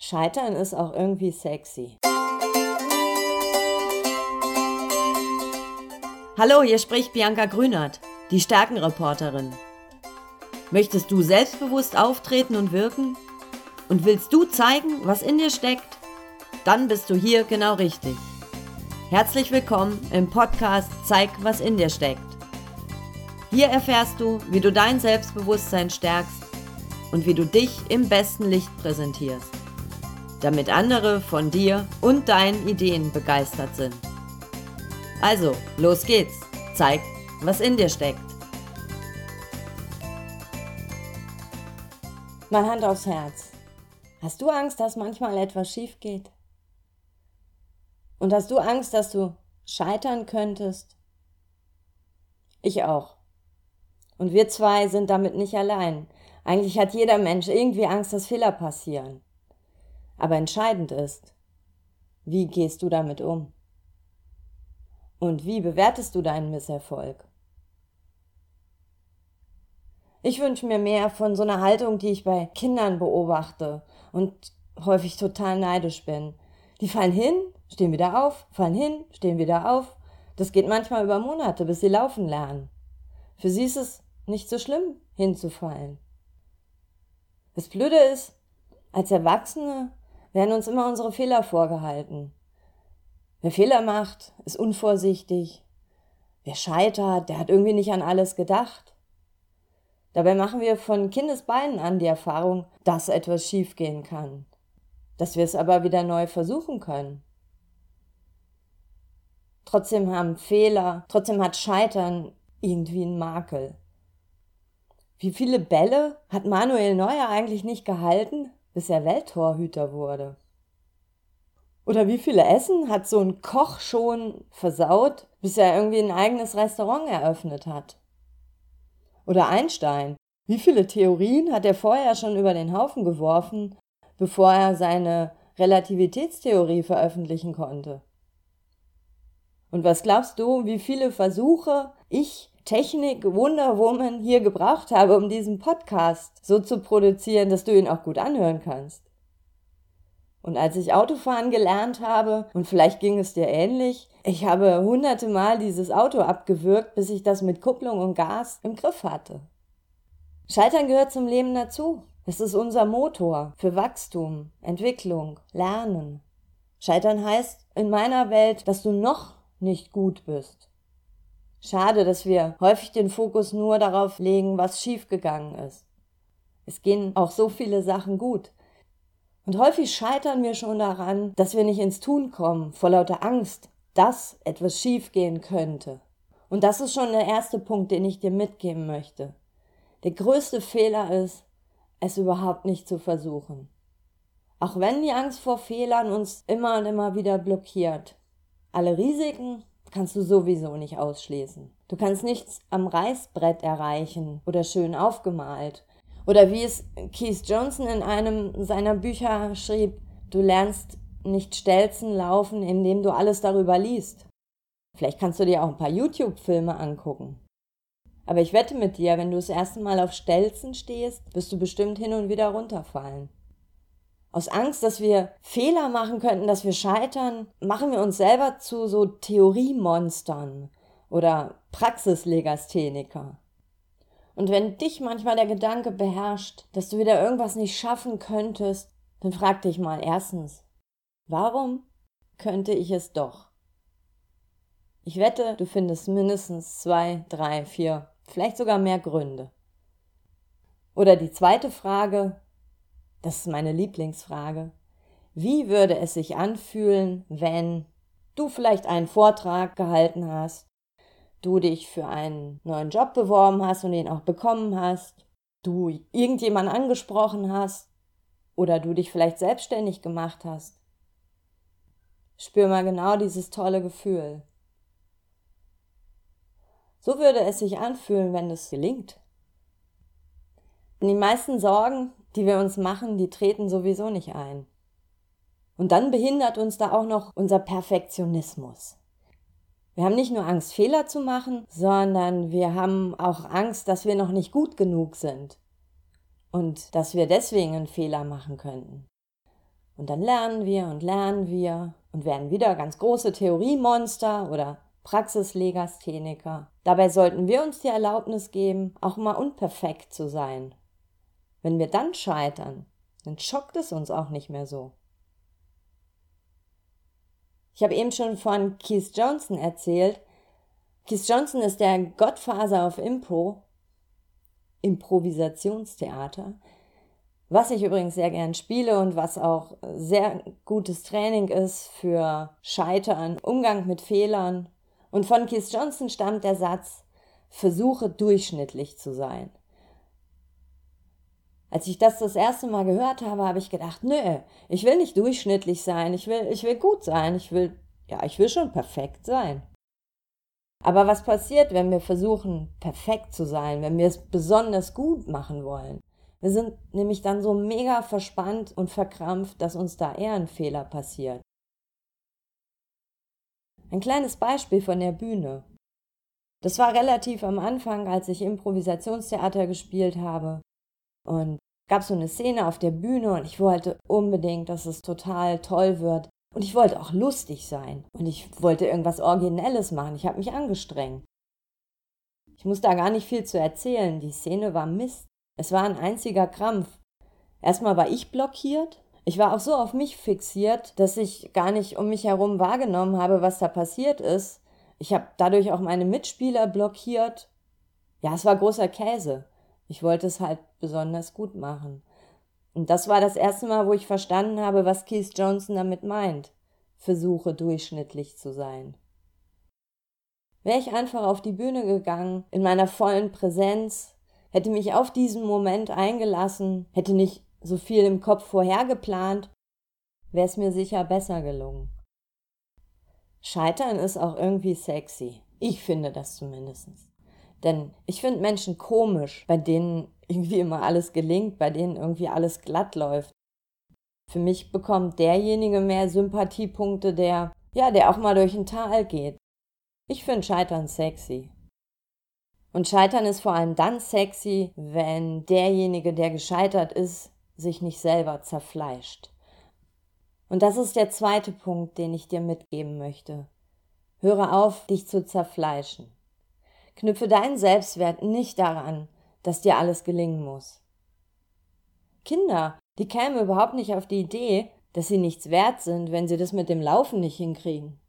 Scheitern ist auch irgendwie sexy. Hallo, hier spricht Bianca Grünert, die Stärkenreporterin. Möchtest du selbstbewusst auftreten und wirken? Und willst du zeigen, was in dir steckt? Dann bist du hier genau richtig. Herzlich willkommen im Podcast Zeig, was in dir steckt. Hier erfährst du, wie du dein Selbstbewusstsein stärkst und wie du dich im besten Licht präsentierst damit andere von dir und deinen Ideen begeistert sind. Also, los geht's. Zeig, was in dir steckt. Mal Hand aufs Herz. Hast du Angst, dass manchmal etwas schief geht? Und hast du Angst, dass du scheitern könntest? Ich auch. Und wir zwei sind damit nicht allein. Eigentlich hat jeder Mensch irgendwie Angst, dass Fehler passieren. Aber entscheidend ist, wie gehst du damit um? Und wie bewertest du deinen Misserfolg? Ich wünsche mir mehr von so einer Haltung, die ich bei Kindern beobachte und häufig total neidisch bin. Die fallen hin, stehen wieder auf, fallen hin, stehen wieder auf. Das geht manchmal über Monate, bis sie laufen lernen. Für sie ist es nicht so schlimm, hinzufallen. Das Blöde ist, als Erwachsene werden uns immer unsere Fehler vorgehalten. Wer Fehler macht, ist unvorsichtig. Wer scheitert, der hat irgendwie nicht an alles gedacht. Dabei machen wir von Kindesbeinen an die Erfahrung, dass etwas schiefgehen kann. Dass wir es aber wieder neu versuchen können. Trotzdem haben Fehler, trotzdem hat Scheitern irgendwie einen Makel. Wie viele Bälle hat Manuel Neuer eigentlich nicht gehalten, bis er Welttorhüter wurde? Oder wie viele Essen hat so ein Koch schon versaut, bis er irgendwie ein eigenes Restaurant eröffnet hat? Oder Einstein, wie viele Theorien hat er vorher schon über den Haufen geworfen, bevor er seine Relativitätstheorie veröffentlichen konnte? Und was glaubst du, wie viele Versuche ich Technik Wonder Woman hier gebraucht habe, um diesen Podcast so zu produzieren, dass du ihn auch gut anhören kannst. Und als ich Autofahren gelernt habe, und vielleicht ging es dir ähnlich, ich habe hunderte Mal dieses Auto abgewürgt, bis ich das mit Kupplung und Gas im Griff hatte. Scheitern gehört zum Leben dazu. Es ist unser Motor für Wachstum, Entwicklung, Lernen. Scheitern heißt in meiner Welt, dass du noch nicht gut bist. Schade, dass wir häufig den Fokus nur darauf legen, was schiefgegangen ist. Es gehen auch so viele Sachen gut. Und häufig scheitern wir schon daran, dass wir nicht ins Tun kommen, vor lauter Angst, dass etwas schiefgehen könnte. Und das ist schon der erste Punkt, den ich dir mitgeben möchte. Der größte Fehler ist, es überhaupt nicht zu versuchen. Auch wenn die Angst vor Fehlern uns immer und immer wieder blockiert. Alle Risiken kannst du sowieso nicht ausschließen. Du kannst nichts am Reißbrett erreichen oder schön aufgemalt. Oder wie es Keith Johnson in einem seiner Bücher schrieb, du lernst nicht Stelzen laufen, indem du alles darüber liest. Vielleicht kannst du dir auch ein paar YouTube-Filme angucken. Aber ich wette mit dir, wenn du das erste Mal auf Stelzen stehst, wirst du bestimmt hin und wieder runterfallen. Aus Angst, dass wir Fehler machen könnten, dass wir scheitern, machen wir uns selber zu so Theoriemonstern oder Praxislegastheniker. Und wenn dich manchmal der Gedanke beherrscht, dass du wieder irgendwas nicht schaffen könntest, dann frag dich mal erstens, warum könnte ich es doch? Ich wette, du findest mindestens zwei, drei, vier, vielleicht sogar mehr Gründe. Oder die zweite Frage, das ist meine Lieblingsfrage. Wie würde es sich anfühlen, wenn du vielleicht einen Vortrag gehalten hast, du dich für einen neuen Job beworben hast und ihn auch bekommen hast, du irgendjemanden angesprochen hast oder du dich vielleicht selbstständig gemacht hast? Spür mal genau dieses tolle Gefühl. So würde es sich anfühlen, wenn es gelingt. Die meisten Sorgen, die wir uns machen, die treten sowieso nicht ein. Und dann behindert uns da auch noch unser Perfektionismus. Wir haben nicht nur Angst, Fehler zu machen, sondern wir haben auch Angst, dass wir noch nicht gut genug sind und dass wir deswegen einen Fehler machen könnten. Und dann lernen wir und lernen wir und werden wieder ganz große Theoriemonster oder Praxislegastheniker. Dabei sollten wir uns die Erlaubnis geben, auch mal unperfekt zu sein. Wenn wir dann scheitern, dann schockt es uns auch nicht mehr so. Ich habe eben schon von Keith Johnson erzählt. Keith Johnson ist der Gottfaser auf Impro, Improvisationstheater, was ich übrigens sehr gern spiele und was auch sehr gutes Training ist für Scheitern, Umgang mit Fehlern. Und von Keith Johnson stammt der Satz, versuche durchschnittlich zu sein. Als ich das das erste Mal gehört habe, habe ich gedacht, nö, ich will nicht durchschnittlich sein, ich will, ich will gut sein, ich will, ja, ich will schon perfekt sein. Aber was passiert, wenn wir versuchen, perfekt zu sein, wenn wir es besonders gut machen wollen? Wir sind nämlich dann so mega verspannt und verkrampft, dass uns da eher ein Fehler passiert. Ein kleines Beispiel von der Bühne. Das war relativ am Anfang, als ich Improvisationstheater gespielt habe. Und gab so eine Szene auf der Bühne und ich wollte unbedingt, dass es total toll wird. Und ich wollte auch lustig sein. Und ich wollte irgendwas Originelles machen. Ich habe mich angestrengt. Ich muss da gar nicht viel zu erzählen. Die Szene war Mist. Es war ein einziger Krampf. Erstmal war ich blockiert. Ich war auch so auf mich fixiert, dass ich gar nicht um mich herum wahrgenommen habe, was da passiert ist. Ich habe dadurch auch meine Mitspieler blockiert. Ja, es war großer Käse. Ich wollte es halt besonders gut machen. Und das war das erste Mal, wo ich verstanden habe, was Keith Johnson damit meint. Versuche durchschnittlich zu sein. Wäre ich einfach auf die Bühne gegangen, in meiner vollen Präsenz, hätte mich auf diesen Moment eingelassen, hätte nicht so viel im Kopf vorhergeplant, wäre es mir sicher besser gelungen. Scheitern ist auch irgendwie sexy. Ich finde das zumindest. Denn ich finde Menschen komisch, bei denen irgendwie immer alles gelingt, bei denen irgendwie alles glatt läuft. Für mich bekommt derjenige mehr Sympathiepunkte, der, ja, der auch mal durch ein Tal geht. Ich finde Scheitern sexy. Und Scheitern ist vor allem dann sexy, wenn derjenige, der gescheitert ist, sich nicht selber zerfleischt. Und das ist der zweite Punkt, den ich dir mitgeben möchte. Höre auf, dich zu zerfleischen. Knüpfe deinen Selbstwert nicht daran, dass dir alles gelingen muss. Kinder, die kämen überhaupt nicht auf die Idee, dass sie nichts wert sind, wenn sie das mit dem Laufen nicht hinkriegen.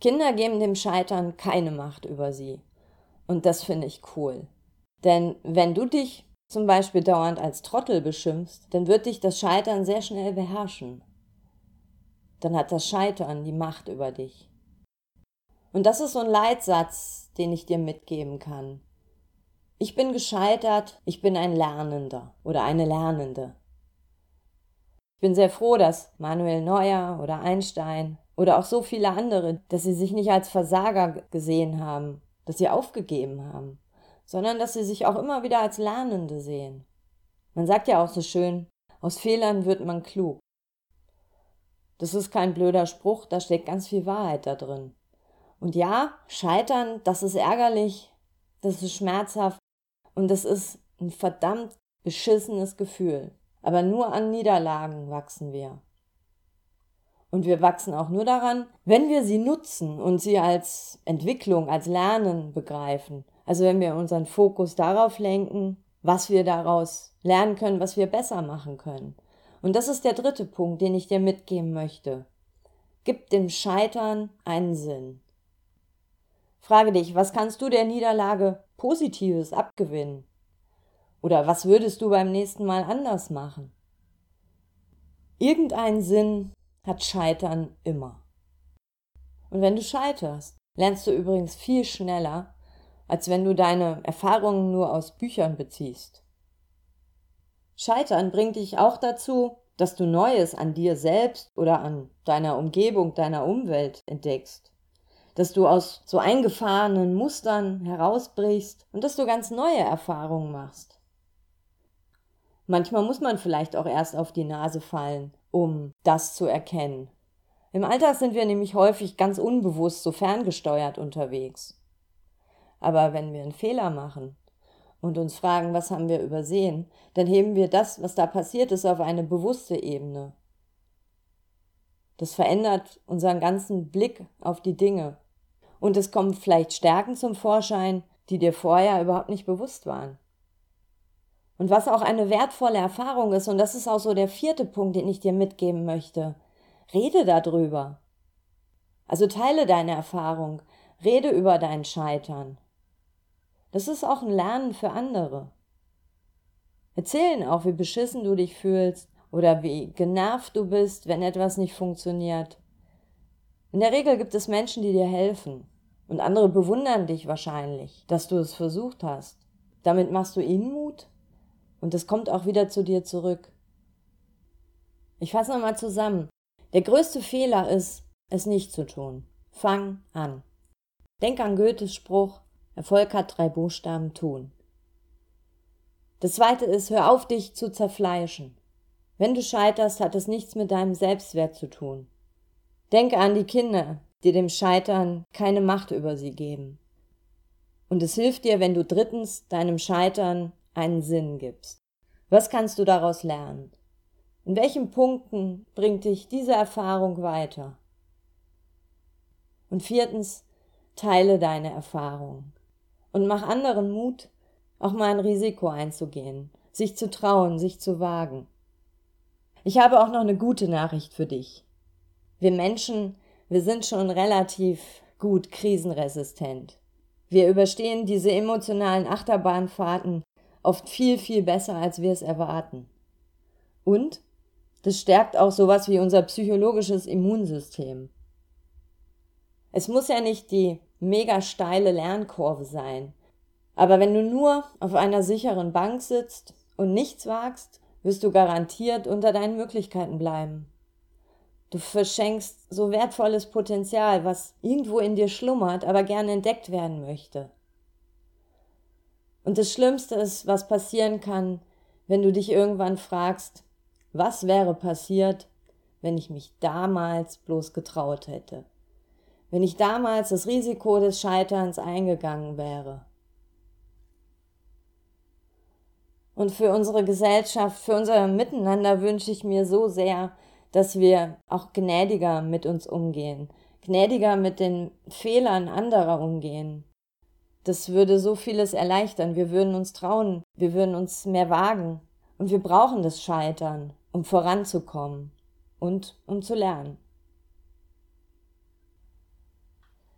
Kinder geben dem Scheitern keine Macht über sie. Und das finde ich cool. Denn wenn du dich zum Beispiel dauernd als Trottel beschimpfst, dann wird dich das Scheitern sehr schnell beherrschen. Dann hat das Scheitern die Macht über dich. Und das ist so ein Leitsatz, den ich dir mitgeben kann. Ich bin gescheitert, ich bin ein Lernender oder eine Lernende. Ich bin sehr froh, dass Manuel Neuer oder Einstein oder auch so viele andere, dass sie sich nicht als Versager gesehen haben, dass sie aufgegeben haben, sondern dass sie sich auch immer wieder als Lernende sehen. Man sagt ja auch so schön, aus Fehlern wird man klug. Das ist kein blöder Spruch, da steckt ganz viel Wahrheit da drin. Und ja, scheitern, das ist ärgerlich, das ist schmerzhaft und das ist ein verdammt beschissenes Gefühl. Aber nur an Niederlagen wachsen wir. Und wir wachsen auch nur daran, wenn wir sie nutzen und sie als Entwicklung, als Lernen begreifen. Also wenn wir unseren Fokus darauf lenken, was wir daraus lernen können, was wir besser machen können. Und das ist der dritte Punkt, den ich dir mitgeben möchte. Gib dem Scheitern einen Sinn. Frage dich, was kannst du der Niederlage Positives abgewinnen? Oder was würdest du beim nächsten Mal anders machen? Irgendeinen Sinn hat Scheitern immer. Und wenn du scheiterst, lernst du übrigens viel schneller, als wenn du deine Erfahrungen nur aus Büchern beziehst. Scheitern bringt dich auch dazu, dass du Neues an dir selbst oder an deiner Umgebung, deiner Umwelt entdeckst. Dass du aus so eingefahrenen Mustern herausbrichst und dass du ganz neue Erfahrungen machst. Manchmal muss man vielleicht auch erst auf die Nase fallen, um das zu erkennen. Im Alltag sind wir nämlich häufig ganz unbewusst so ferngesteuert unterwegs. Aber wenn wir einen Fehler machen und uns fragen, was haben wir übersehen, dann heben wir das, was da passiert ist, auf eine bewusste Ebene. Das verändert unseren ganzen Blick auf die Dinge. Und es kommen vielleicht Stärken zum Vorschein, die dir vorher überhaupt nicht bewusst waren. Und was auch eine wertvolle Erfahrung ist, und das ist auch so der vierte Punkt, den ich dir mitgeben möchte, rede darüber. Also teile deine Erfahrung, rede über dein Scheitern. Das ist auch ein Lernen für andere. Erzählen auch, wie beschissen du dich fühlst oder wie genervt du bist, wenn etwas nicht funktioniert. In der Regel gibt es Menschen, die dir helfen. Und andere bewundern dich wahrscheinlich, dass du es versucht hast. Damit machst du ihnen Mut und es kommt auch wieder zu dir zurück. Ich fasse nochmal zusammen. Der größte Fehler ist, es nicht zu tun. Fang an. Denk an Goethes Spruch, Erfolg hat drei Buchstaben tun. Das zweite ist, hör auf, dich zu zerfleischen. Wenn du scheiterst, hat es nichts mit deinem Selbstwert zu tun. Denke an die Kinder, die dem Scheitern keine Macht über sie geben. Und es hilft dir, wenn du drittens deinem Scheitern einen Sinn gibst. Was kannst du daraus lernen? In welchen Punkten bringt dich diese Erfahrung weiter? Und viertens, teile deine Erfahrung und mach anderen Mut, auch mal ein Risiko einzugehen, sich zu trauen, sich zu wagen. Ich habe auch noch eine gute Nachricht für dich. Wir Menschen, wir sind schon relativ gut krisenresistent. Wir überstehen diese emotionalen Achterbahnfahrten oft viel, viel besser, als wir es erwarten. Und das stärkt auch sowas wie unser psychologisches Immunsystem. Es muss ja nicht die mega steile Lernkurve sein, aber wenn du nur auf einer sicheren Bank sitzt und nichts wagst, wirst du garantiert unter deinen Möglichkeiten bleiben. Du verschenkst so wertvolles Potenzial, was irgendwo in dir schlummert, aber gern entdeckt werden möchte. Und das Schlimmste ist, was passieren kann, wenn du dich irgendwann fragst, was wäre passiert, wenn ich mich damals bloß getraut hätte, wenn ich damals das Risiko des Scheiterns eingegangen wäre. Und für unsere Gesellschaft, für unser Miteinander wünsche ich mir so sehr, dass wir auch gnädiger mit uns umgehen, gnädiger mit den Fehlern anderer umgehen, das würde so vieles erleichtern. Wir würden uns trauen, wir würden uns mehr wagen. Und wir brauchen das Scheitern, um voranzukommen und um zu lernen.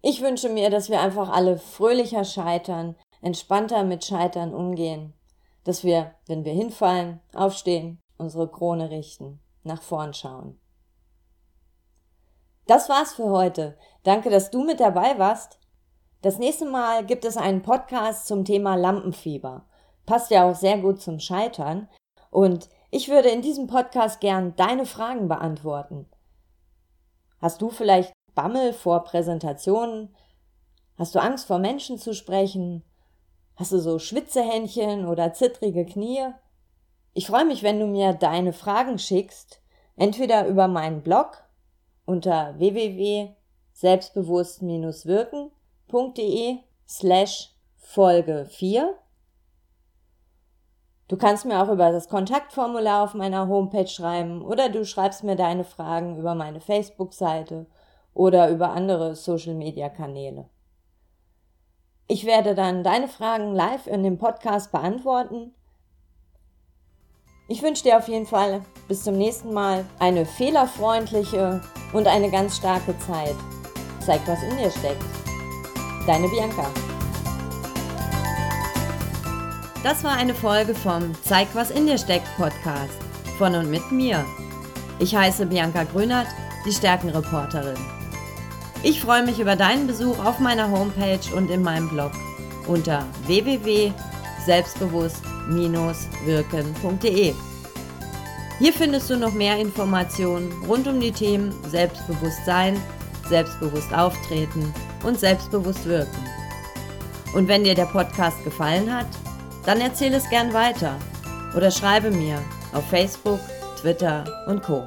Ich wünsche mir, dass wir einfach alle fröhlicher scheitern, entspannter mit Scheitern umgehen, dass wir, wenn wir hinfallen, aufstehen, unsere Krone richten, nach vorn schauen. Das war's für heute. Danke, dass du mit dabei warst. Das nächste Mal gibt es einen Podcast zum Thema Lampenfieber. Passt ja auch sehr gut zum Scheitern. Und ich würde in diesem Podcast gern deine Fragen beantworten. Hast du vielleicht Bammel vor Präsentationen? Hast du Angst vor Menschen zu sprechen? Hast du so Schwitzehändchen oder zittrige Knie? Ich freue mich, wenn du mir deine Fragen schickst, entweder über meinen Blog unter www.selbstbewusst-wirken www.ftf.de slash Folge 4. Du kannst mir auch über das Kontaktformular auf meiner Homepage schreiben oder du schreibst mir deine Fragen über meine Facebook-Seite oder über andere Social-Media-Kanäle. Ich werde dann deine Fragen live in dem Podcast beantworten. Ich wünsche dir auf jeden Fall bis zum nächsten Mal eine fehlerfreundliche und eine ganz starke Zeit. Zeig, was in dir steckt. Deine Bianca. Das war eine Folge vom Zeig, was in dir steckt Podcast von und mit mir. Ich heiße Bianca Grünert, die Stärkenreporterin. Ich freue mich über deinen Besuch auf meiner Homepage und in meinem Blog unter www.selbstbewusst-wirken.de. Hier findest du noch mehr Informationen rund um die Themen Selbstbewusstsein, selbstbewusst auftreten und selbstbewusst wirken. Und wenn dir der Podcast gefallen hat, dann erzähle es gern weiter oder schreibe mir auf Facebook, Twitter und Co.